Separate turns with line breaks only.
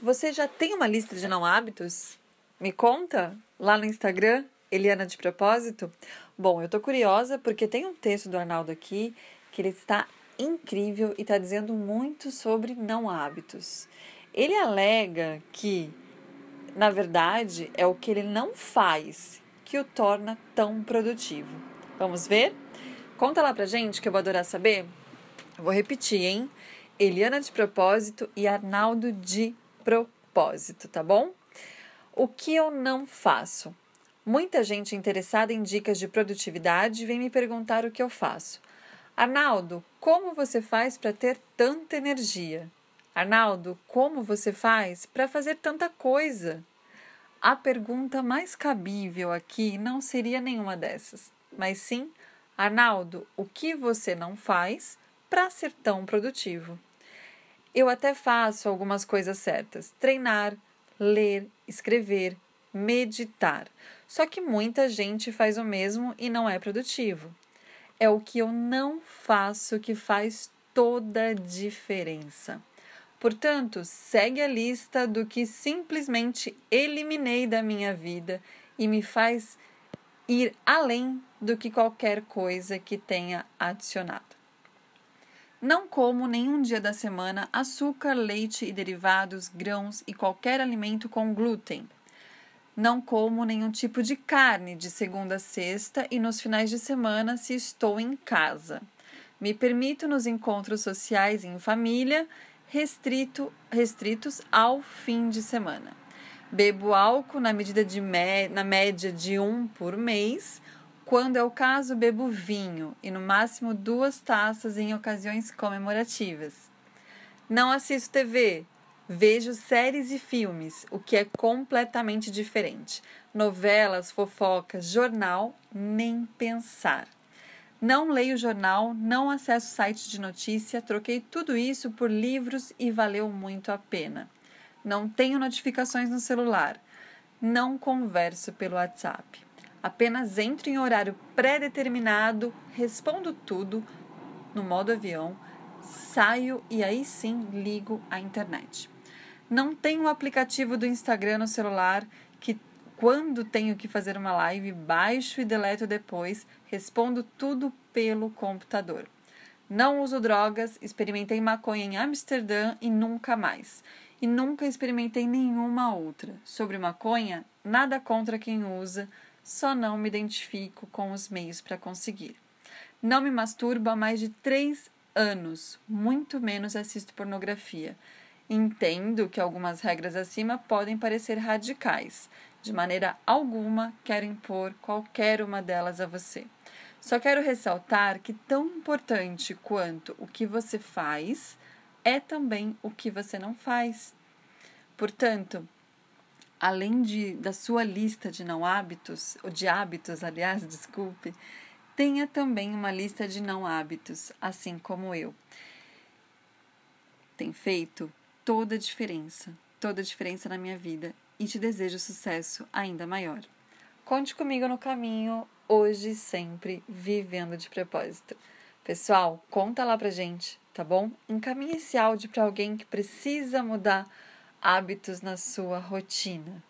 Você já tem uma lista de não hábitos? Me conta lá no Instagram, Eliana de Propósito. Bom, eu tô curiosa porque tem um texto do Arnaldo aqui que ele está incrível e está dizendo muito sobre não hábitos. Ele alega que, na verdade, é o que ele não faz que o torna tão produtivo. Vamos ver? Conta lá pra gente que eu vou adorar saber. vou repetir, hein? Eliana de Propósito e Arnaldo de propósito, tá bom? O que eu não faço? Muita gente interessada em dicas de produtividade vem me perguntar o que eu faço. Arnaldo, como você faz para ter tanta energia? Arnaldo, como você faz para fazer tanta coisa? A pergunta mais cabível aqui não seria nenhuma dessas, mas sim, Arnaldo, o que você não faz para ser tão produtivo? Eu até faço algumas coisas certas: treinar, ler, escrever, meditar. Só que muita gente faz o mesmo e não é produtivo. É o que eu não faço que faz toda a diferença. Portanto, segue a lista do que simplesmente eliminei da minha vida e me faz ir além do que qualquer coisa que tenha adicionado. Não como nenhum dia da semana açúcar, leite e derivados, grãos e qualquer alimento com glúten. Não como nenhum tipo de carne de segunda a sexta e nos finais de semana se estou em casa. Me permito nos encontros sociais em família, restrito, restritos ao fim de semana. Bebo álcool na medida de na média de um por mês quando é o caso, bebo vinho e no máximo duas taças em ocasiões comemorativas. Não assisto TV, vejo séries e filmes, o que é completamente diferente. Novelas, fofocas, jornal, nem pensar. Não leio jornal, não acesso sites de notícia, troquei tudo isso por livros e valeu muito a pena. Não tenho notificações no celular. Não converso pelo WhatsApp. Apenas entro em horário pré-determinado, respondo tudo no modo avião, saio e aí sim ligo a internet. Não tenho o aplicativo do Instagram no celular que quando tenho que fazer uma live, baixo e deleto depois, respondo tudo pelo computador. Não uso drogas, experimentei maconha em Amsterdã e nunca mais. E nunca experimentei nenhuma outra. Sobre maconha, nada contra quem usa, só não me identifico com os meios para conseguir. Não me masturbo há mais de três anos, muito menos assisto pornografia. Entendo que algumas regras acima podem parecer radicais. De maneira alguma quero impor qualquer uma delas a você. Só quero ressaltar que tão importante quanto o que você faz é também o que você não faz. Portanto, além de, da sua lista de não hábitos, ou de hábitos, aliás, desculpe, tenha também uma lista de não hábitos, assim como eu. Tem feito toda a diferença, toda a diferença na minha vida e te desejo sucesso ainda maior. Conte comigo no caminho, hoje e sempre, vivendo de propósito. Pessoal, conta lá pra gente, tá bom? Encaminhe esse áudio para alguém que precisa mudar hábitos na sua rotina.